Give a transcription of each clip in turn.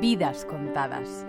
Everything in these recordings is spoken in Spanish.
vidas contadas.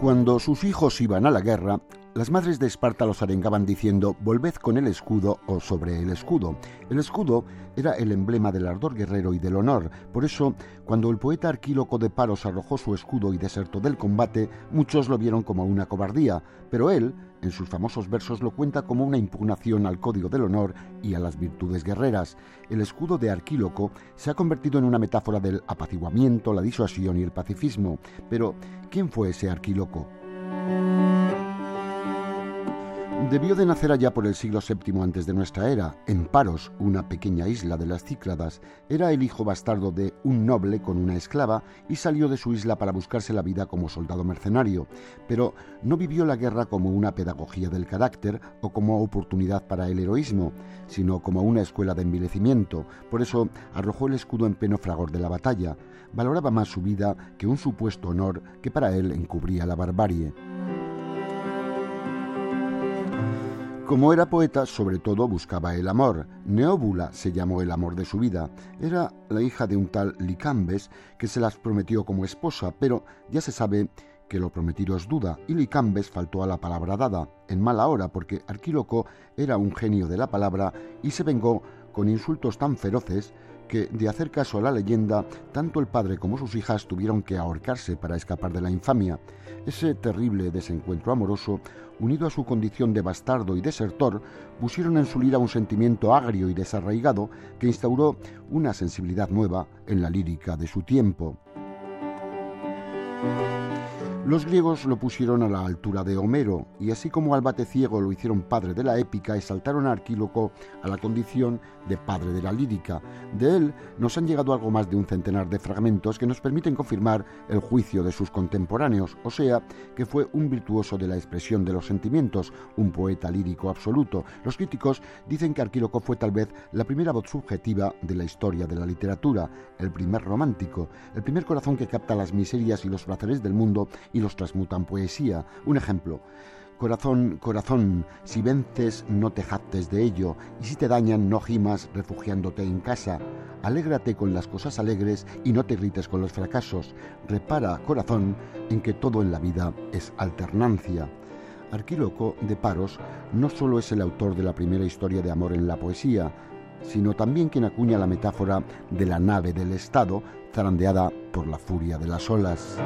Cuando sus hijos iban a la guerra, las madres de Esparta los arengaban diciendo, volved con el escudo o sobre el escudo. El escudo era el emblema del ardor guerrero y del honor. Por eso, cuando el poeta Arquíloco de Paros arrojó su escudo y desertó del combate, muchos lo vieron como una cobardía, pero él, en sus famosos versos, lo cuenta como una impugnación al código del honor y a las virtudes guerreras. El escudo de Arquíloco se ha convertido en una metáfora del apaciguamiento, la disuasión y el pacifismo. Pero, ¿quién fue ese Arquíloco? Debió de nacer allá por el siglo VII antes de nuestra era, en Paros, una pequeña isla de las Cícladas. Era el hijo bastardo de un noble con una esclava y salió de su isla para buscarse la vida como soldado mercenario. Pero no vivió la guerra como una pedagogía del carácter o como oportunidad para el heroísmo, sino como una escuela de envilecimiento. Por eso arrojó el escudo en pleno fragor de la batalla. Valoraba más su vida que un supuesto honor que para él encubría la barbarie. Como era poeta, sobre todo buscaba el amor. Neóbula se llamó el amor de su vida. Era la hija de un tal Licambes que se las prometió como esposa, pero ya se sabe que lo prometido es duda, y Licambes faltó a la palabra dada, en mala hora, porque Arquíloco era un genio de la palabra y se vengó con insultos tan feroces que, de hacer caso a la leyenda, tanto el padre como sus hijas tuvieron que ahorcarse para escapar de la infamia. Ese terrible desencuentro amoroso, unido a su condición de bastardo y desertor, pusieron en su lira un sentimiento agrio y desarraigado que instauró una sensibilidad nueva en la lírica de su tiempo. Los griegos lo pusieron a la altura de Homero, y así como al bate ciego lo hicieron padre de la épica, exaltaron a Arquíloco a la condición de padre de la lírica. De él nos han llegado algo más de un centenar de fragmentos que nos permiten confirmar el juicio de sus contemporáneos, o sea, que fue un virtuoso de la expresión de los sentimientos, un poeta lírico absoluto. Los críticos dicen que Arquíloco fue tal vez la primera voz subjetiva de la historia de la literatura, el primer romántico, el primer corazón que capta las miserias y los placeres del mundo y los transmutan poesía. Un ejemplo. Corazón, corazón, si vences no te jactes de ello, y si te dañan no gimas refugiándote en casa. Alégrate con las cosas alegres y no te irrites con los fracasos. Repara, corazón, en que todo en la vida es alternancia. Arquíloco de Paros no solo es el autor de la primera historia de amor en la poesía, sino también quien acuña la metáfora de la nave del Estado, zarandeada por la furia de las olas.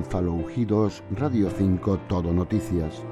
Gonzalo Ujidos, Radio 5, Todo Noticias.